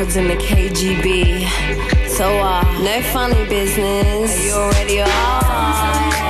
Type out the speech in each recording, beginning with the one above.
in the KGB. So, uh, no funny business. Are you already are.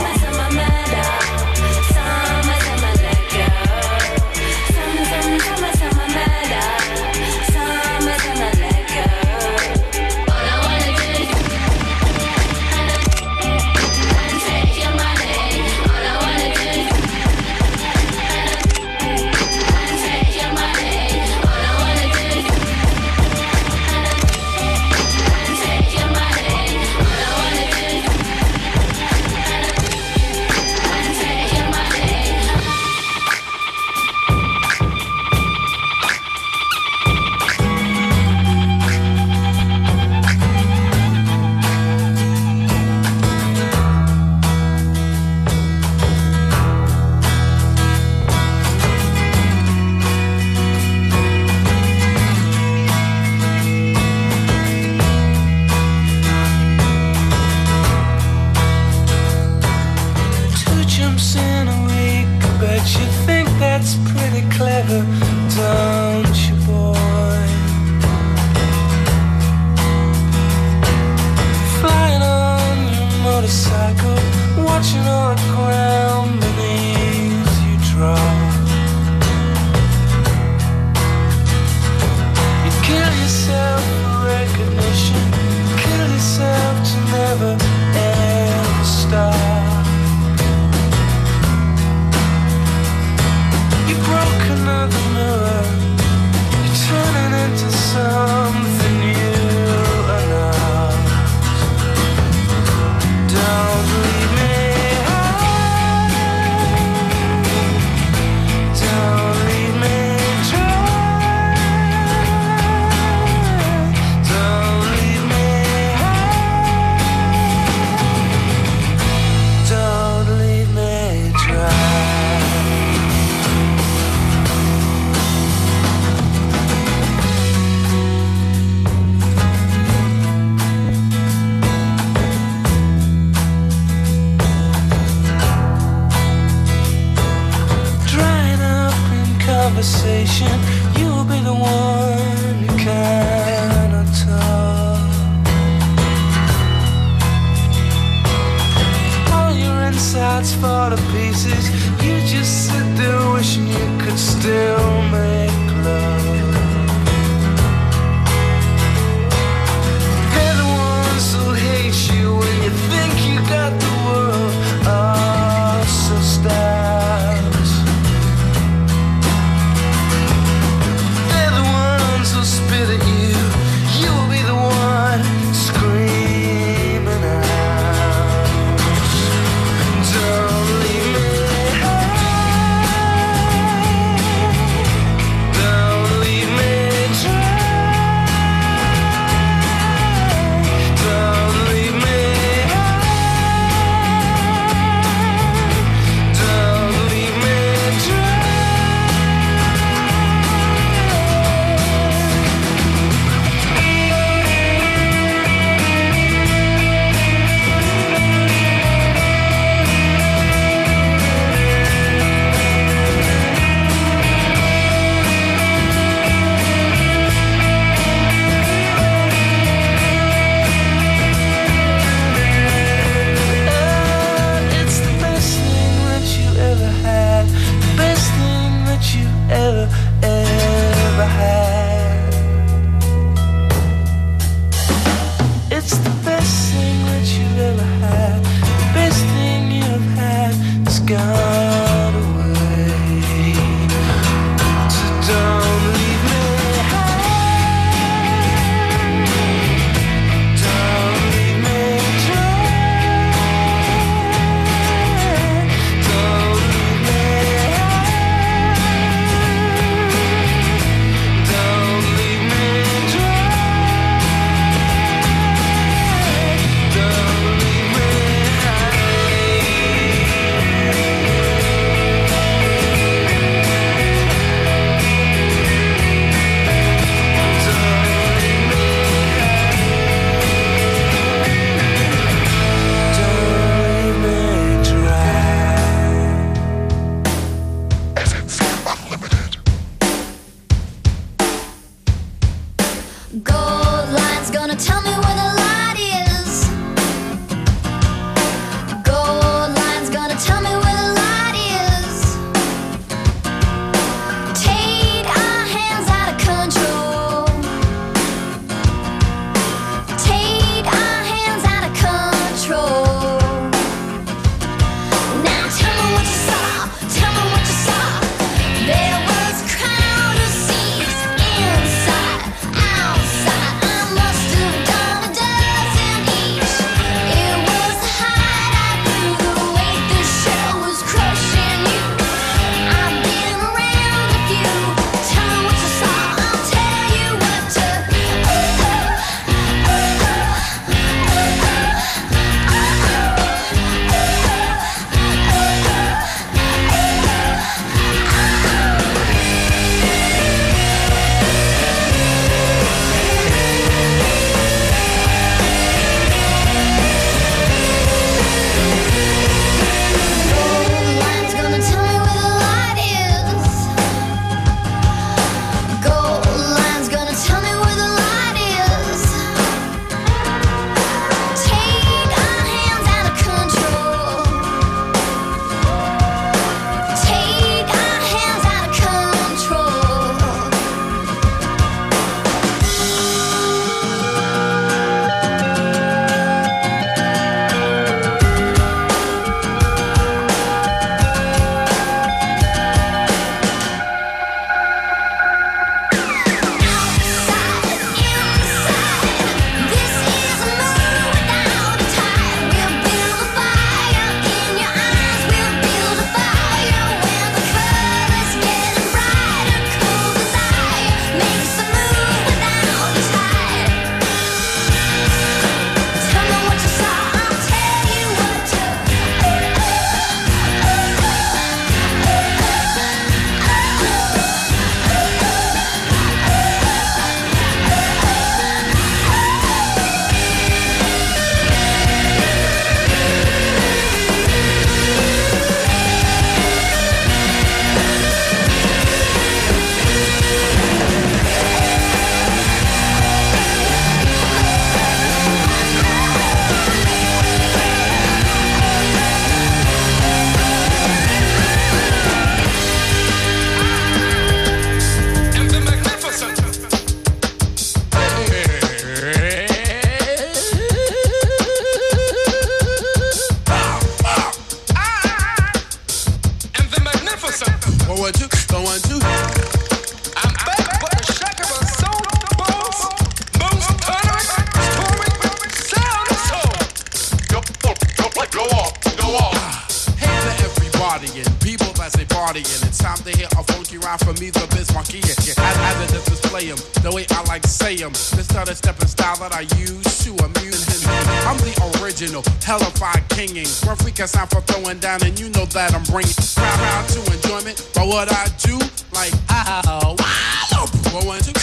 Hellified kinging. One freak sound for throwing down, and you know that I'm bringing crowd round to enjoyment. But what I do, like, oh, wow, going to.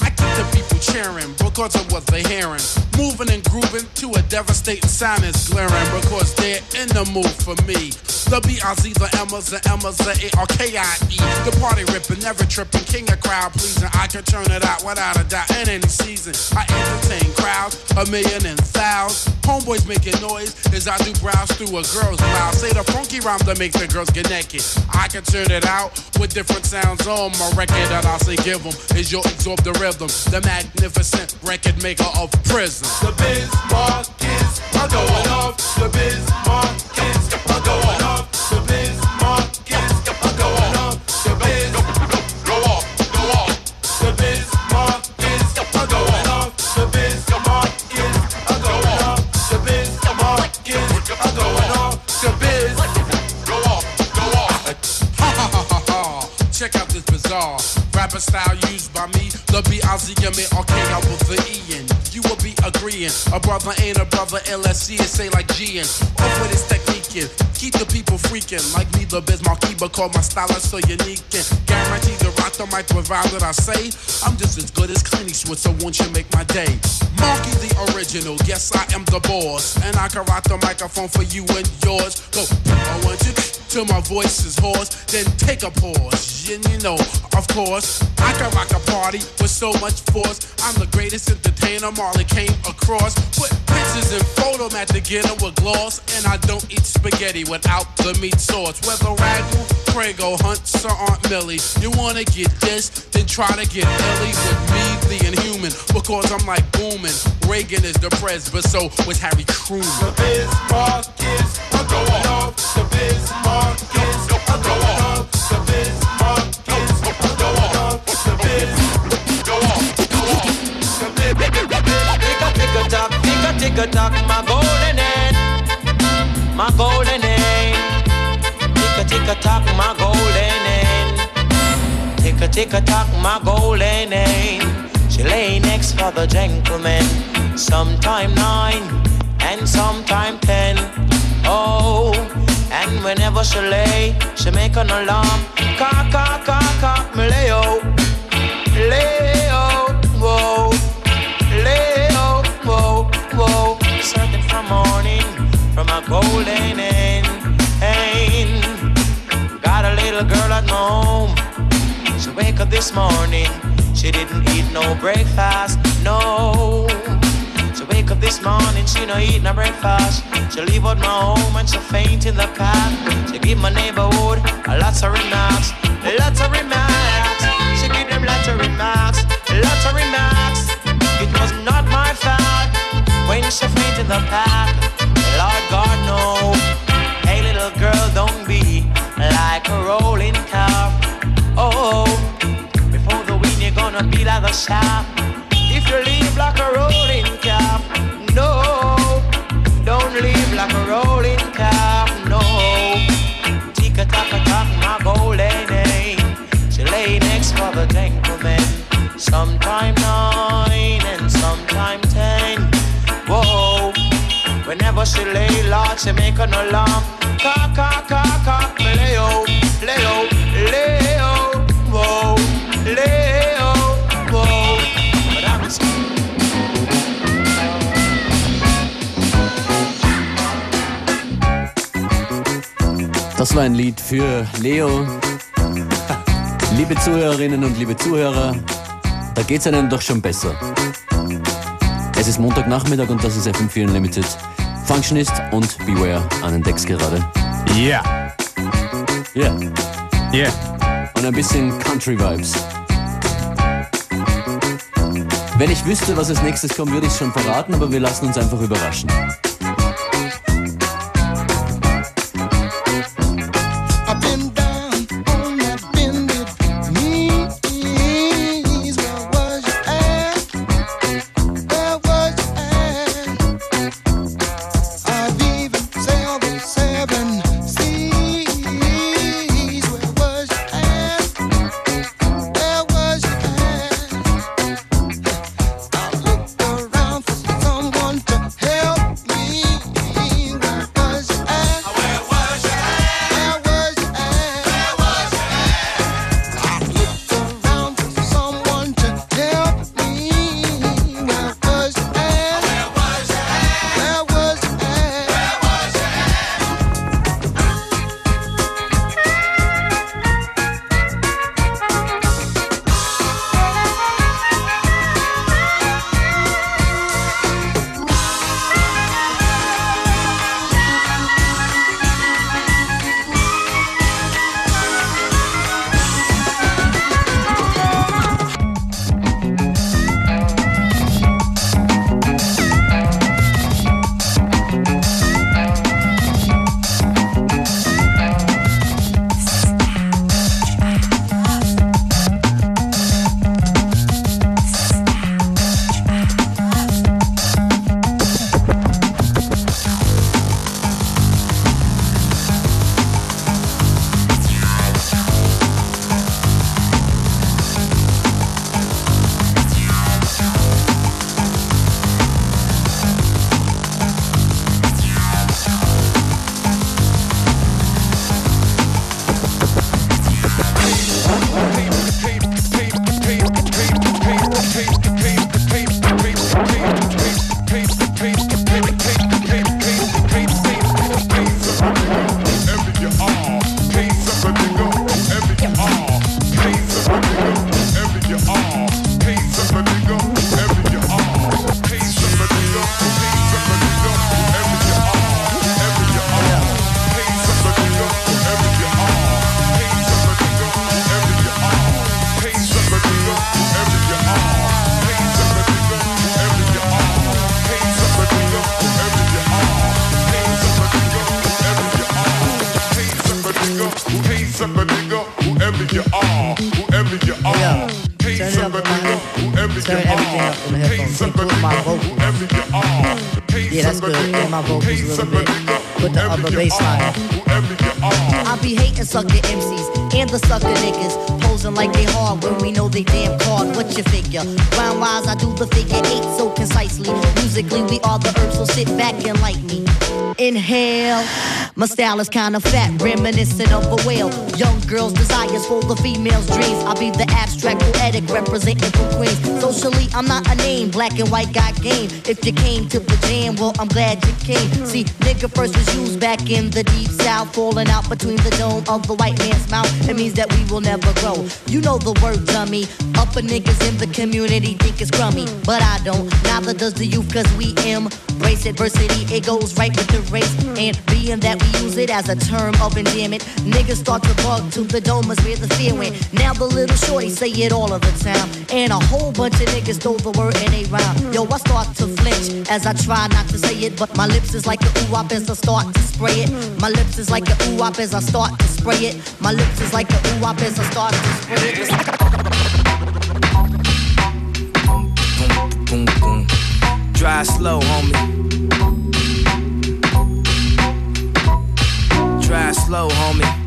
I keep the people cheering because of what they're hearing. Moving and grooving to a devastating sound is glaring because they're in the mood for me. The B-I-Z, the Emmas, the Emmas, the A-R-K-I-E. The party ripping, never tripping, king of crowd pleasing. I can turn it out without a doubt in any season. I entertain crowds, a million and thousands. Homeboys making noise as I do browse through a girl's mouth. Say the funky rhyme that makes the girls get naked. I can turn it out with different sounds on my record that I say give them. Is your absorb the rhythm, the magnificent record maker of prison. The biz markets are markets are going off. The off. Ha ha ha ha ha. Check out this bizarre rapper style used by me. The I the E-N. You will be agreeing. A brother ain't a brother, LSC is say like G and Off with his technique. Keep the people freaking. Like me, the Biz but call my style so unique. And guaranteed to rock the mic provide that I say. I'm just as good as Clint Eastwood, so won't you make my day? Marky the original, yes, I am the boss. And I can rock the microphone for you and yours. Go, I want you till my voice is hoarse, then take a pause. And you know, of course, I can rock a party with so much force. I'm the greatest entertainer Marley came across. Put pictures and photo at the dinner with gloss, and I don't eat spaghetti without the meat sauce. Whether Ragu, Prego, Hunts, or Aunt Millie, you wanna get this, then try to get Millie with me, the inhuman, because I'm like booming. Reagan is the pres, but so was Harry Truman. The markets are going off. The markets are going off. Tick tock, my golden hen, my golden hen. Tick tick tock, my golden hen. Tick tick tock, my golden hen. She lay next for the gentleman, sometime nine and sometime ten. Oh, and whenever she lay, she make an alarm. Cock, cock, cock, cock, me lay oh, lay oh, whoa. From a golden end. Got a little girl at home. She wake up this morning, she didn't eat no breakfast, no. She wake up this morning, she no eat no breakfast. She leave out my home and she faint in the car. She give my neighborhood a lots of remarks, lots of remarks. She give them lots of remarks, lots of remarks. It was not my fault when she faint in the park. Lord God no. Hey little girl, don't be like a rolling car. Oh, before the wind you're gonna be like a shaft. If you leave like a rolling car, no, don't leave like a rolling car, no. Tick a tock a tock, my golden name. She lay next for the gentleman. Sometime nine She lay large, she make an alarm. Cock, cock, cock, cock, lay-o, lay-o, lay-o, whoa, lay-o, whoa. But I'm Das war ein Lied für Leo. Liebe Zuhörerinnen und liebe Zuhörer, da geht's einem doch schon besser. Es ist Montagnachmittag und das ist FM4 Unlimited. Functionist und Beware an den Decks gerade. Yeah, yeah. yeah. und ein bisschen Country Vibes. Wenn ich wüsste, was als nächstes kommt, würde ich es schon verraten, aber wir lassen uns einfach überraschen. The sucker niggas posing like they hard when we know they damn card. What you figure? Rhyme wise, I do the figure eight so concisely. Musically, we are the herbs, so sit back and like. Inhale. My style is kinda fat, reminiscent of a whale. Young girls' desires for the female's dreams. I'll be the abstract poetic representing for Queens. Socially, I'm not a name, black and white got game. If you came to the jam, well, I'm glad you came. See, nigga first was used back in the deep south, falling out between the dome of the white man's mouth. It means that we will never grow. You know the word, dummy. Upper niggas in the community think it's crummy, but I don't. Neither does the youth, cause we embrace adversity. It goes right with the race, and being that we use it as a term of endearment, niggas start to bug to the dome is where the fear went. Now the little shorty say it all of the time, and a whole bunch of niggas throw the word in a rhyme. Yo, I start to flinch as I try not to say it, but my lips is like a ooh wop as I start to spray it. My lips is like a ooh wop as I start to spray it. My lips is like a ooh wop as I start to spray it. Drive slow, homie. Drive slow, homie.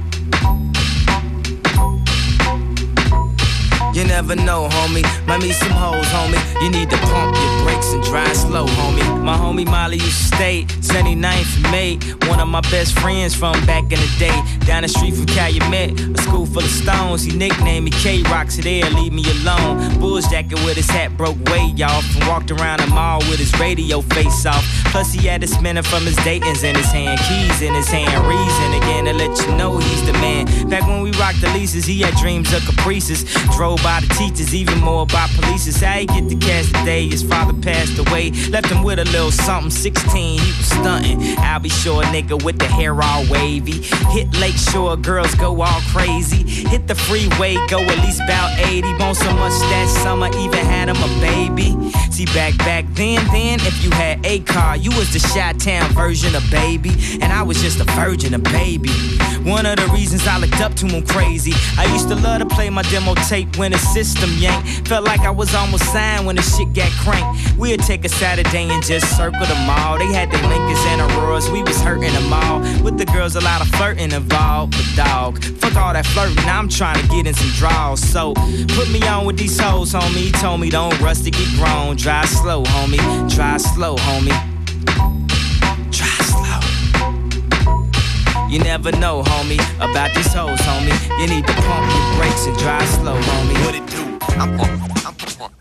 You never know, homie. Might meet some hoes, homie. You need to pump your brakes and drive slow, homie. My homie Molly used to stay 79th and May. One of my best friends from back in the day. Down the street from Calumet, a school full of stones. He nicknamed me K Rock, so there, leave me alone. Bulls jacket with his hat broke way off. And walked around the mall with his radio face off. Plus, he had a spinner from his Dayton's in his hand, keys in his hand. Reason again to let you know he's the man. Back when we rocked the leases, he had dreams of caprices. Drove by the teachers, even more by police. It's How he get the cash today? His father passed away, left him with a little something. 16, he was stunting. I'll be sure, nigga, with the hair all wavy. Hit Lake Shore, girls go all crazy. Hit the freeway, go at least about 80. Bone so much that summer, even had him a baby. See, back back then, then, if you had a car, you was the Shot Town version of baby. And I was just a virgin, a baby. One of the reasons I looked up to him crazy. I used to love to play my demo tape when the system yank. Felt like I was almost signed when the shit got cranked. We'd take a Saturday and just circle the mall. They had the Lincolns and Auroras, we was hurting them all. With the girls, a lot of flirting involved. But dog, fuck all that flirting, I'm trying to get in some draws. So put me on with these hoes, homie. Told me don't rush to get grown. Drive slow, homie. Drive slow, homie. You never know, homie, about these hoes, homie. You need to pump your brakes and drive slow, homie. What it do? I'm You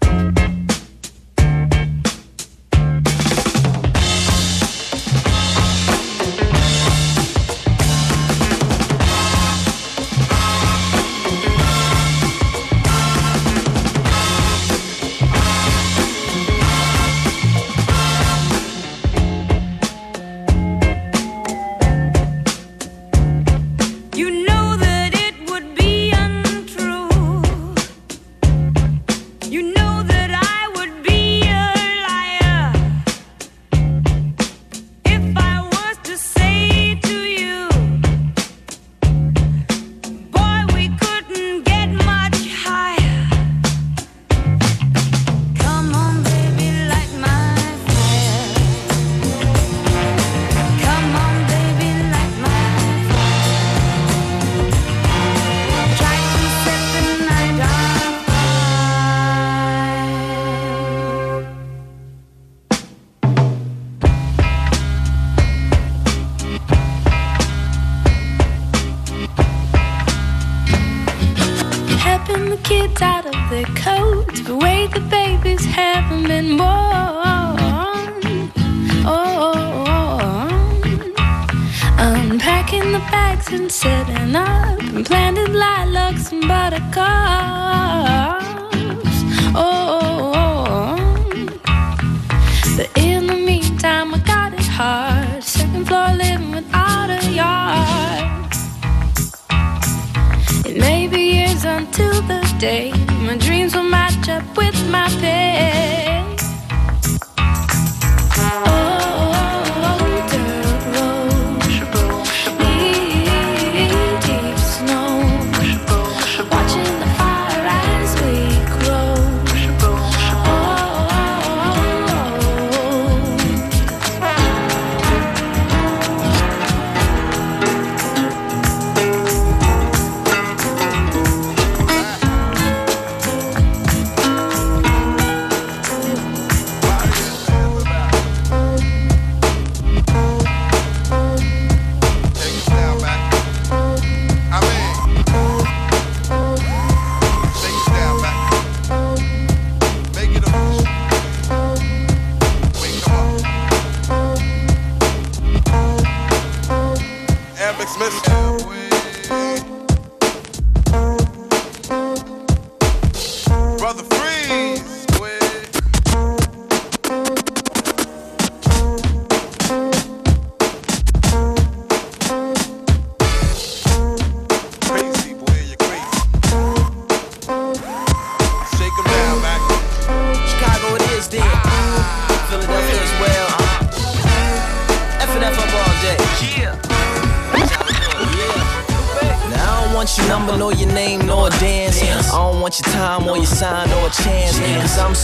kids out of their coats, the way the babies haven't been born. Oh, unpacking the bags and setting up, and planted lilacs and buttercups. Oh, but in the meantime, I got it hard. Second floor living without a yard. It may be years until the day my dreams will match up with my pay.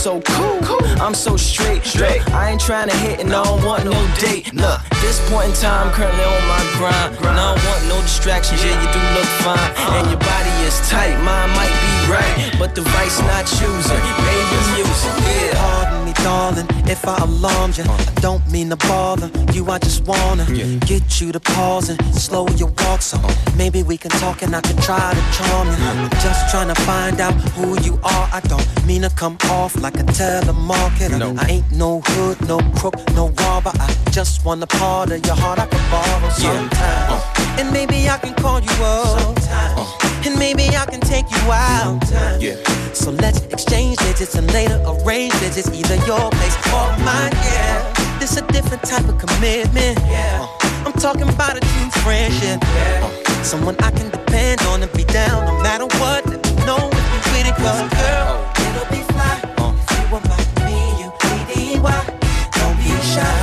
So cool, I'm so straight. Look, I ain't trying to hit and I don't want no date. Look, this point in time, currently on my grind. And I don't want no distractions, yeah, you do look fine. And your body is tight, mine might be right. But the vice not choosing, maybe music, yeah. Darling, if I alarmed you. I don't mean to bother you. I just wanna get you to pause and slow your walk. So maybe we can talk and I can try to charm you. I'm just trying to find out who you are. I don't mean to come off like a telemarketer. I ain't no hood, no crook, no robber. I just want a part of your heart I can borrow sometime. Uh. And maybe I can call you up. Uh. And maybe I can take you out. So let's exchange digits and later arrange digits, either your place or mine. Yeah, this a different type of commitment. Yeah, I'm talking about a true friendship. Uh, someone I can depend on and be down no matter what. Let me know if you with it, cause girl, it'll be fly. If you were my me, you B-D-Y. Don't be shy,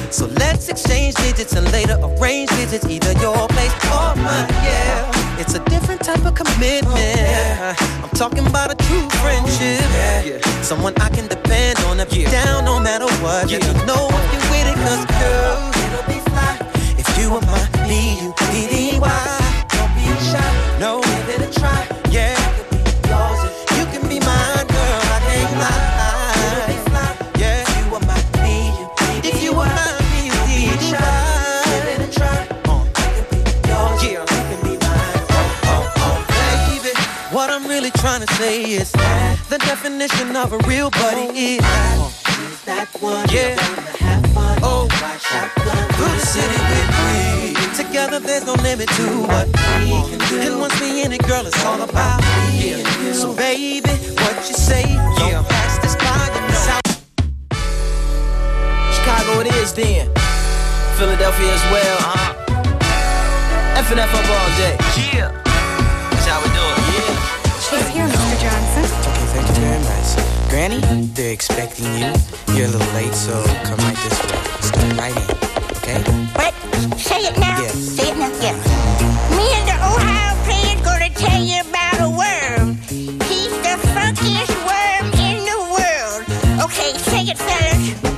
So let's exchange digits and later arrange visits, either your place or mine. Yeah, it's a different type of commitment. Oh, I'm talking about a true friendship. Oh, Someone I can depend on and be down no matter what. Let me know if you're with it, cause girl, it'll be fly. If you were my B-U-D-D-Y, don't be shy. No, give it a try. Trying to say is the definition of a real buddy is that one yeah. Oh, through the city with me. Together there's no limit to what we can do. And once we in it, girl, it's all about me and you. So baby, what you say? Don't pass this by, you know. Chicago it is then. Philadelphia as well. Uh-huh. F and F up all day. Yeah. Johnson. Okay, thank you very much. Granny, they're expecting you. You're a little late, so come right this way. Step right in, okay? What? Say it now. Yeah. Say it now. Yeah. Uh-huh. Me and the Ohio Players gonna tell you about a worm. He's the funkiest worm in the world. Okay, say it, fellas.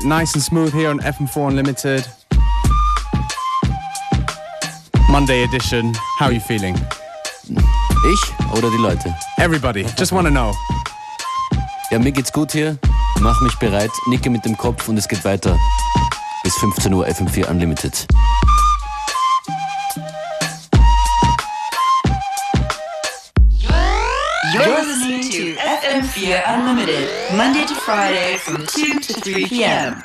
it nice and smooth here on FM4 Unlimited. Monday edition. How are you feeling? Ich oder die Leute? Everybody, just wanna know. Ja, mir geht's gut hier. Mach mich bereit, nicke mit dem Kopf und es geht weiter. Bis 15 Uhr FM4 Unlimited. Fear Unlimited, Monday to Friday from 2 to 3 p.m.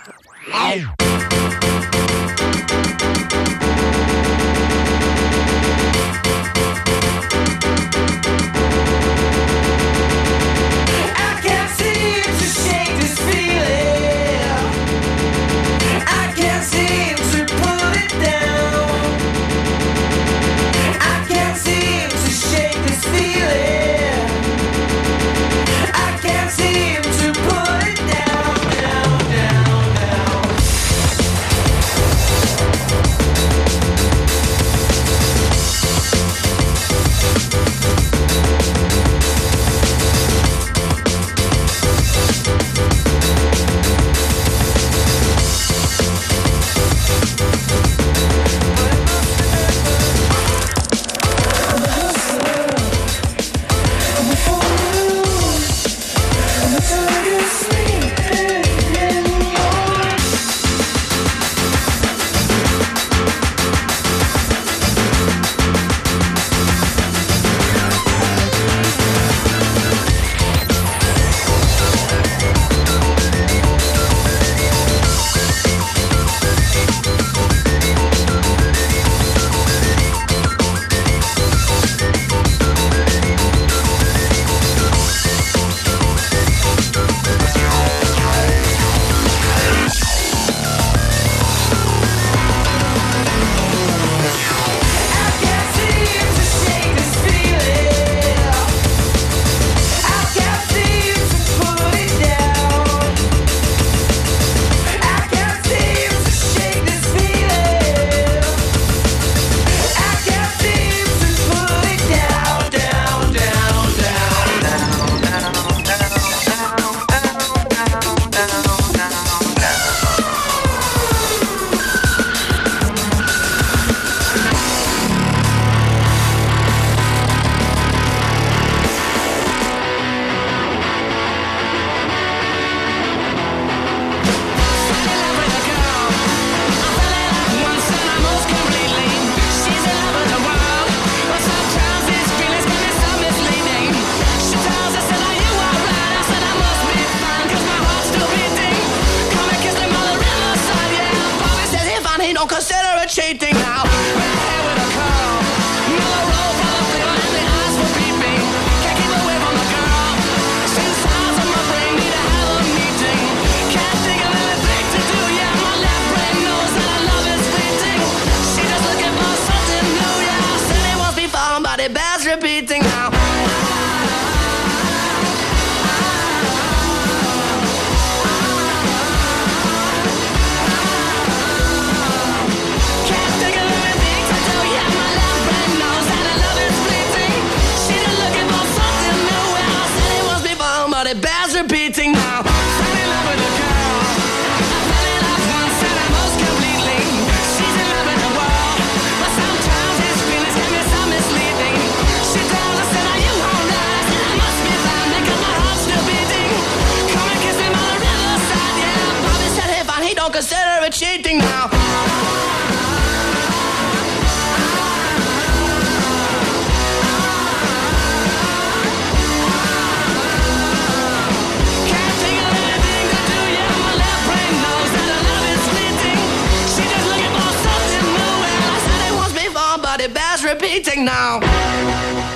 eating now.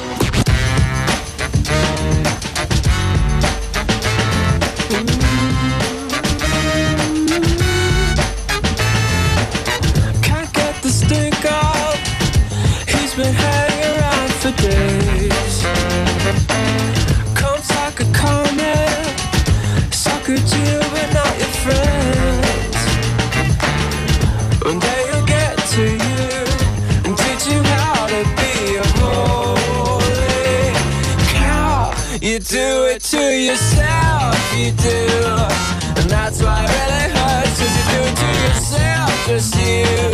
yourself, you do. And that's why it really hurts, cause you do it to yourself, just you.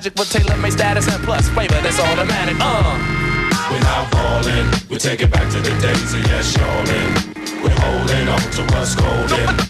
Magic with tailor made status and plus flavor that's automatic. Uh. We're not falling, we take it back to the days of yes, y'allin'. We're holding on to what's golden.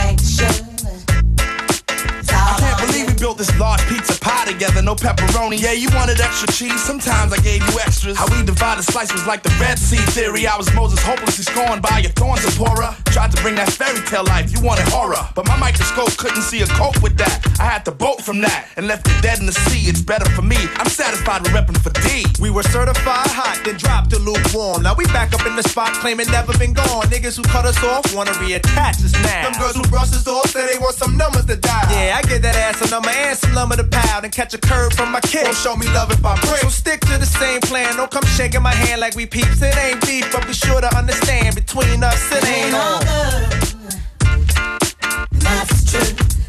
built this large pizza pie together, no pepperoni. Yeah, you wanted extra cheese, sometimes I gave you extras. How we divided slices was like the Red Sea theory. I was Moses hopelessly scorned by your thorns, Zipporah. Tried to bring that fairy tale life, you wanted horror. But my microscope couldn't see a cope with that. I had to bolt from that and left it dead in the sea. It's better for me. I'm satisfied with repping for D. We were certified hot, then dropped to lukewarm. Now we back up in the spot, claiming never been gone. Niggas who cut us off wanna reattach us now. Them girls who brush us off say they want some numbers to dial. Yeah, I get that ass a number and some lumber to pound and catch a curve from my kid. Don't show me love if I break. So stick to the same plan. Don't come shaking my hand like we peeps. It ain't beef, but be sure to understand between us it ain't all on. And that's the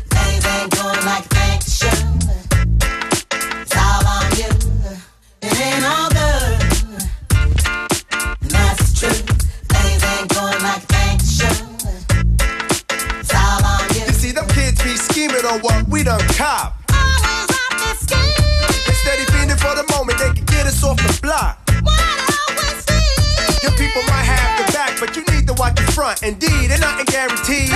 to watch your front. Indeed, and nothing guaranteed.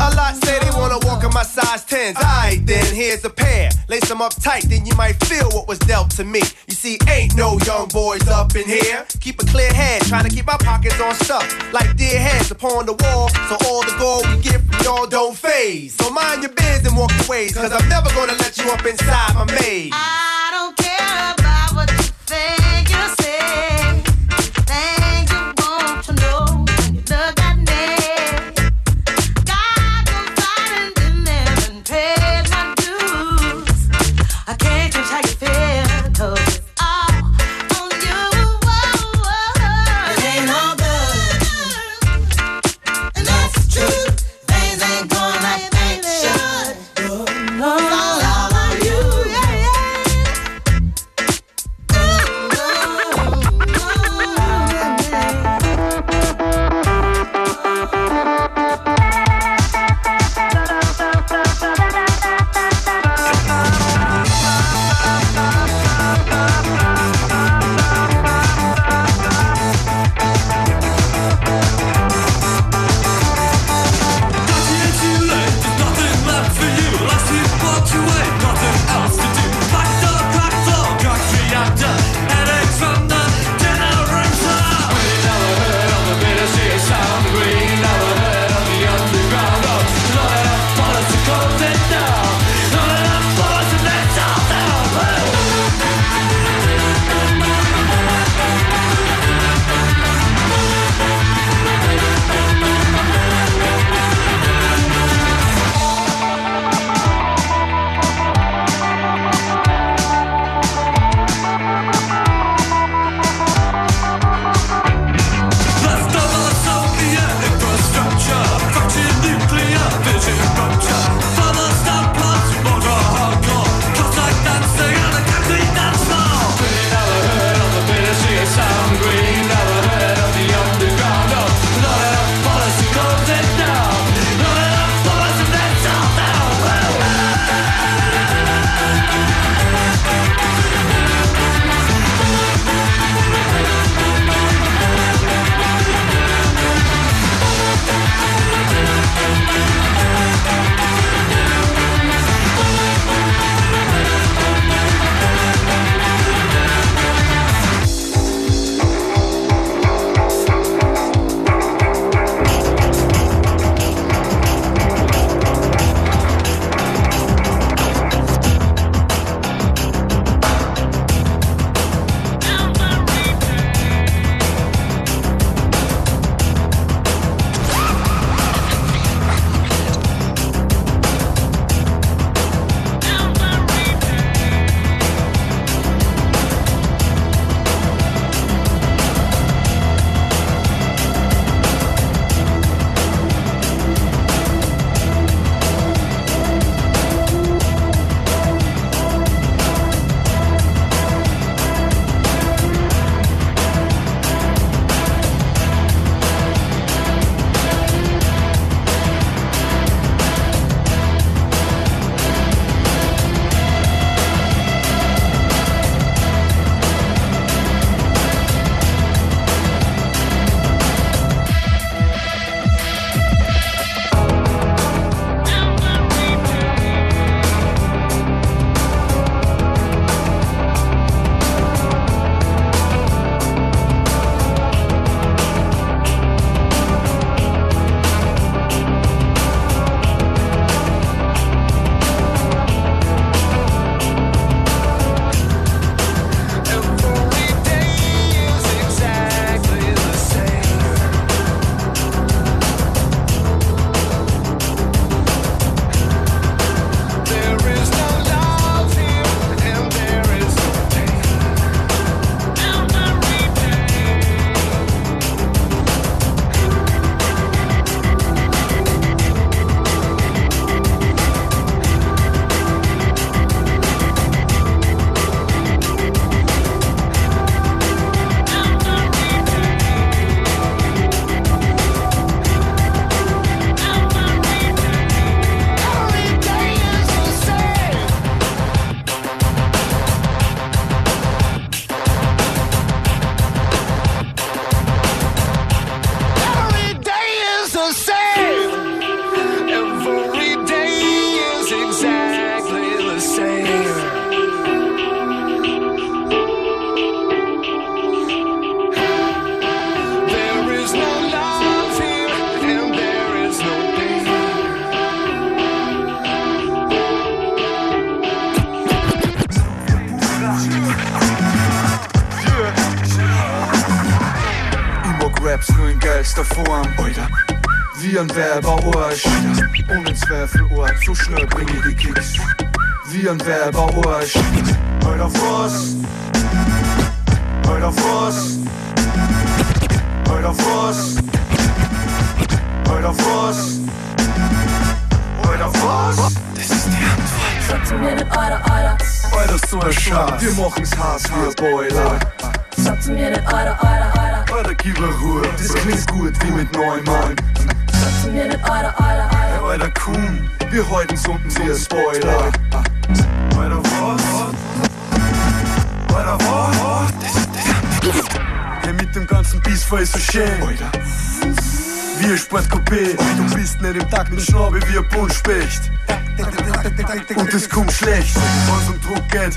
A lot say they wanna walk in my size 10s. Alright, then here's a pair. Lace them up tight, then you might feel what was dealt to me. You see, ain't no young boys up in here. Keep a clear head, trying to keep my pockets on stuff. Like deer heads upon the wall, so all the gold we get from y'all don't faze. So mind your biz and walk your ways, cause I'm never gonna let you up inside my maze. I don't care about what you think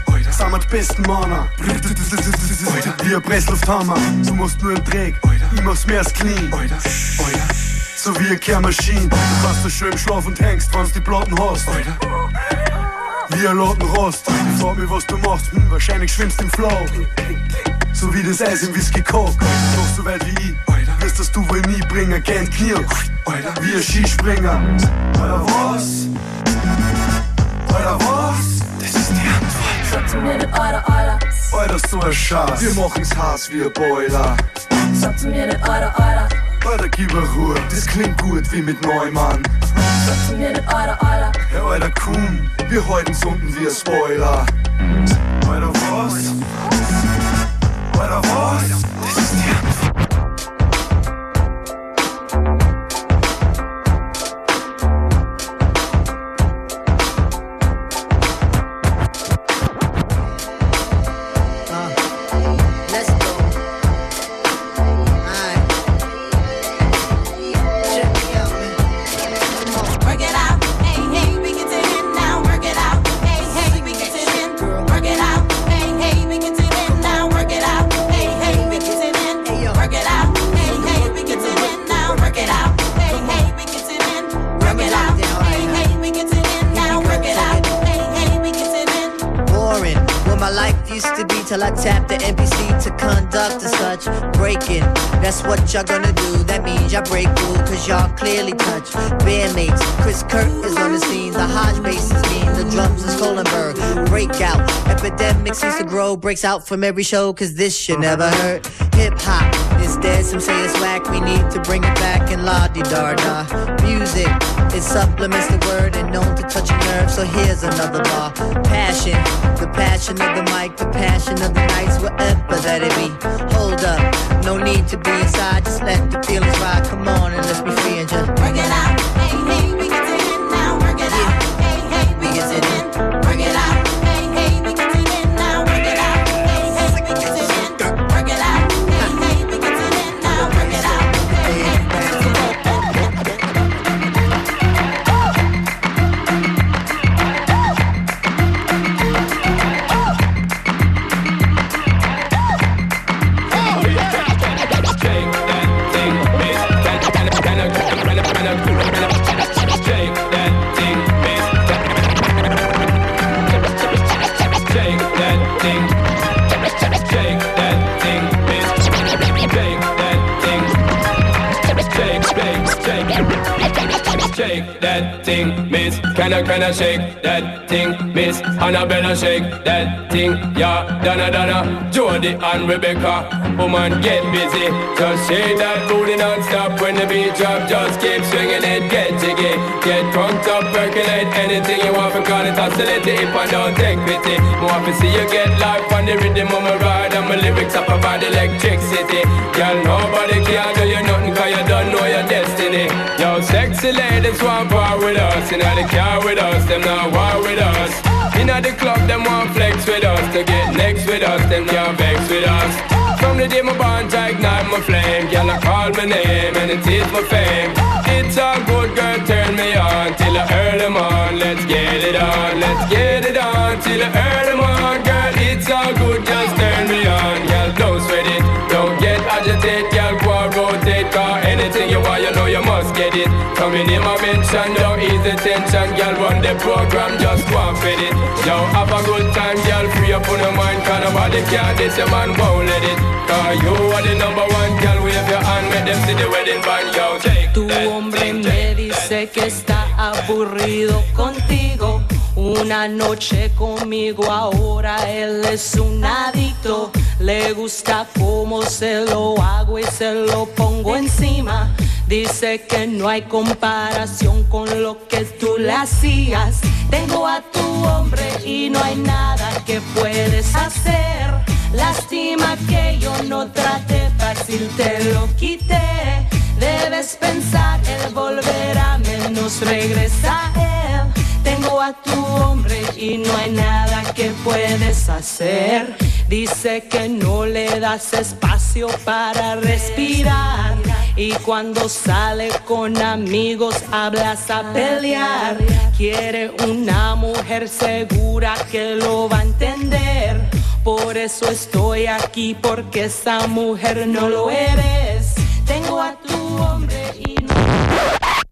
um sind wir die besten Männer. Wie ein Presslufthammer, du musst nur im Dreck, ich mach's mehr als clean. So wie eine Kehrmaschine, du kannst so schön im Schlaf und hängst, wenn's die Platten hast. Wie ein Lattenrost, ich frag mich, was du machst, hm, wahrscheinlich schwimmst im Flow. So wie das Eis im Whisky Coke, doch so weit wie ich, wirst das du wohl nie bringen, gern Knie, wie ein Skispringer. Alter, was? Mir nicht Euer, Euer. Alter, so ein Schatz. Wir machen's heiß wie ein Boiler. Sag zu mir nicht Euer, Euer. Alter, gib mir Ruhe. Das klingt gut wie mit Neumann. Sag zu mir nicht Euer, Euer. Hey, Alter, komm. Wir halten's unten wie ein Spoiler. Alter, was? Alter, was? Das ist die Kirk is on the scene. The Hodge bass is mean, the drums is Kohlenberg. Breakout, epidemic seems to grow. Breaks out from every show, cause this shit never hurt. Hip hop is dead, some say it's whack. We need to bring it back in la di da. Music, it supplements the word and known to touch a nerve. So here's another bar. Passion, the passion of the mic, the passion of the nights, whatever that it be. Hold up, no need to be inside, just let the feelings ride. Come on and let's be free and just Work it out, Can shake that thing, miss? Annabella shake that thing, yeah. Donna, Donna, Jody and Rebecca. Woman, get busy. Just shake that booty non-stop when the beat drop. Just keep swinging it, get jiggy. Get drunk up, percolate anything you want. Call it hostility if I don't take pity. More to see you get life on the rhythm of my ride. My lyrics up about electricity. Girl, nobody can do you nothing cause you don't know your destiny. Yo, sexy ladies want war with us. Inna the car with us, them not war with us. Inna the club, them want flex with us. To get next with us, them can't vex with us. From the day my bond, I ignite my flame. Girl, I call my name and it is my fame. It's all good, girl, turn me on till I earn them on. Let's get it on, let's get it on till I earn them on. Girl, it's all good, just turn me on. Girl, don't sweat it, anything you want, you know you must get it. Coming in my mention, don't ease the tension, girl. Run the program, just go and fit it. Yo, have a good time, girl. Free up on your mind, cause nobody can this, your man won't let it. Cause you are the number one, girl. Wave your hand, make them see the wedding band, yo. Take Tu hombre me dice que está aburrido contigo. Una noche conmigo ahora él es un adicto. Le gusta cómo se lo hago y se lo pongo encima. Dice que no hay comparación con lo que tú le hacías. Tengo a tu hombre y no hay nada que puedes hacer. Lástima que yo no traté fácil, te lo quité. Debes pensar, él volverá, menos regresa él. Tengo a tu hombre y no hay nada que puedes hacer. Dice que no le das espacio para respirar. Y cuando sale con amigos hablas a pelear. Quiere una mujer segura que lo va a entender. Por eso estoy aquí, porque esa mujer no lo eres. Tengo a tu hombre y no.